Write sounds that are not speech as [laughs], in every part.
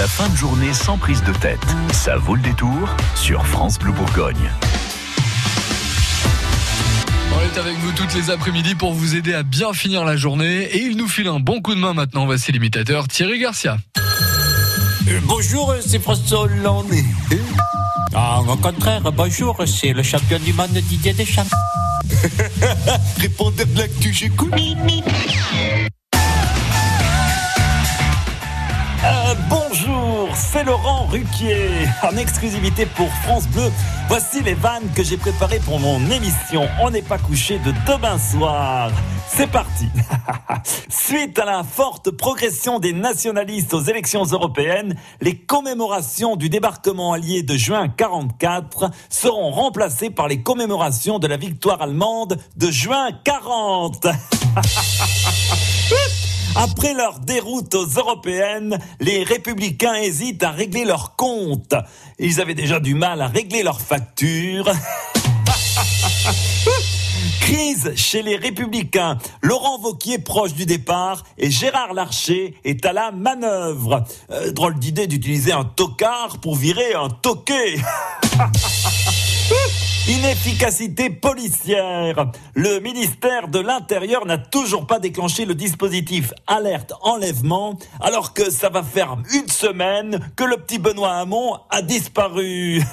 La fin de journée sans prise de tête. Ça vaut le détour sur France Bleu Bourgogne. On est avec vous toutes les après-midi pour vous aider à bien finir la journée et il nous file un bon coup de main maintenant. Voici l'imitateur Thierry Garcia. Euh, bonjour, c'est François Hollande. Ah, au contraire, bonjour, c'est le champion du monde Didier Deschamps. [laughs] Répondez de l'actu, j'écoute. Laurent Ruquier, en exclusivité pour France Bleu. Voici les vannes que j'ai préparées pour mon émission On n'est pas couché de demain soir. C'est parti. [laughs] Suite à la forte progression des nationalistes aux élections européennes, les commémorations du débarquement allié de juin 44 seront remplacées par les commémorations de la victoire allemande de juin 40. [laughs] Après leur déroute aux européennes, les républicains hésitent à régler leurs comptes. Ils avaient déjà du mal à régler leurs factures. [laughs] Crise chez les républicains. Laurent Vauquier proche du départ et Gérard Larcher est à la manœuvre. Euh, drôle d'idée d'utiliser un tocard pour virer un toqué. [laughs] Inefficacité policière. Le ministère de l'Intérieur n'a toujours pas déclenché le dispositif alerte enlèvement, alors que ça va faire une semaine que le petit Benoît Hamon a disparu. [laughs]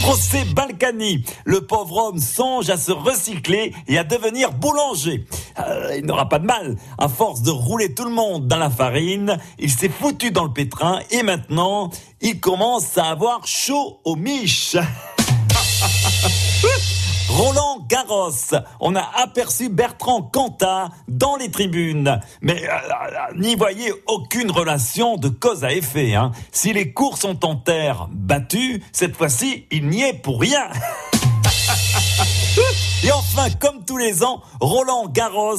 Procès Balkany. Le pauvre homme songe à se recycler et à devenir boulanger. Euh, il n'aura pas de mal. À force de rouler tout le monde dans la farine, il s'est foutu dans le pétrin et maintenant, il commence à avoir chaud aux miches. [laughs] Roland Garros. On a aperçu Bertrand Cantat dans les tribunes. Mais euh, euh, n'y voyez aucune relation de cause à effet. Hein. Si les cours sont en terre battues, cette fois-ci, il n'y est pour rien. [laughs] Tous les ans, Roland Garros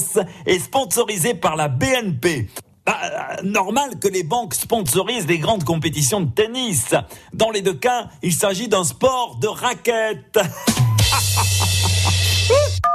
est sponsorisé par la BNP. Bah, euh, normal que les banques sponsorisent les grandes compétitions de tennis. Dans les deux cas, il s'agit d'un sport de raquette. [laughs]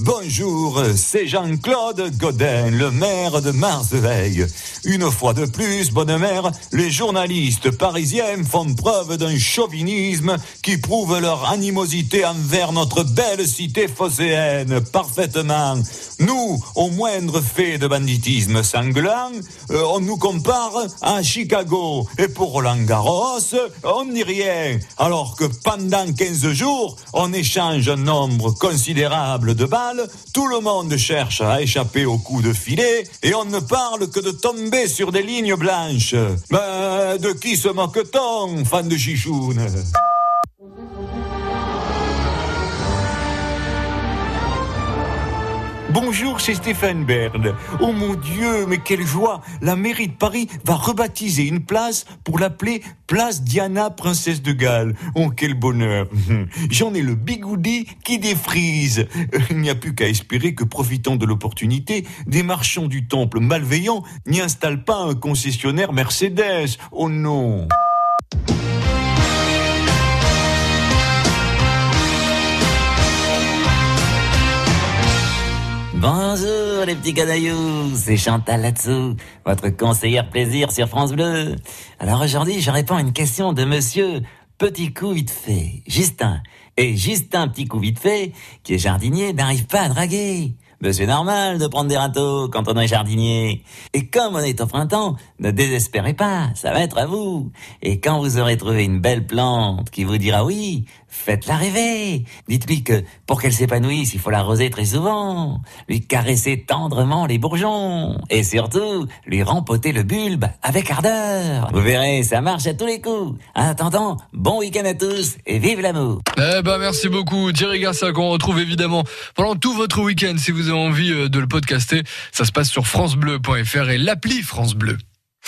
Bonjour, c'est Jean-Claude Godin, le maire de Marseille. Une fois de plus, bonne mère, les journalistes parisiens font preuve d'un chauvinisme qui prouve leur animosité envers notre belle cité phocéenne, parfaitement. Nous, au moindre fait de banditisme sanglant, euh, on nous compare à Chicago. Et pour Roland Garros, on n'y rien. Alors que pendant 15 jours, on échange un nombre considérable de balles tout le monde cherche à échapper au coup de filet et on ne parle que de tomber sur des lignes blanches. Ben, de qui se moque-t-on, fan de chichoune? Bonjour, c'est Stéphane Bern. Oh mon Dieu, mais quelle joie La mairie de Paris va rebaptiser une place pour l'appeler Place Diana, princesse de Galles. Oh, quel bonheur [laughs] J'en ai le bigoudi qui défrise. [laughs] Il n'y a plus qu'à espérer que, profitant de l'opportunité, des marchands du temple malveillants n'y installent pas un concessionnaire Mercedes. Oh non Bonjour les petits canailloux, c'est Chantal là-dessous, votre conseillère plaisir sur France Bleu. Alors aujourd'hui, je réponds à une question de monsieur Petit Coup Vite Fait, Justin. Et Justin Petit Coup Vite Fait, qui est jardinier, n'arrive pas à draguer. Mais c'est normal de prendre des râteaux quand on est jardinier. Et comme on est au printemps, ne désespérez pas, ça va être à vous. Et quand vous aurez trouvé une belle plante qui vous dira oui, faites-la rêver. Dites-lui que pour qu'elle s'épanouisse, il faut l'arroser très souvent, lui caresser tendrement les bourgeons, et surtout, lui rempoter le bulbe avec ardeur. Vous verrez, ça marche à tous les coups. En attendant, bon week-end à tous, et vive l'amour. Eh ben, merci beaucoup, Thierry Garcia, qu'on retrouve évidemment pendant tout votre week-end si vous envie euh, de le podcaster. Ça se passe sur FranceBleu.fr et l'appli France Bleu.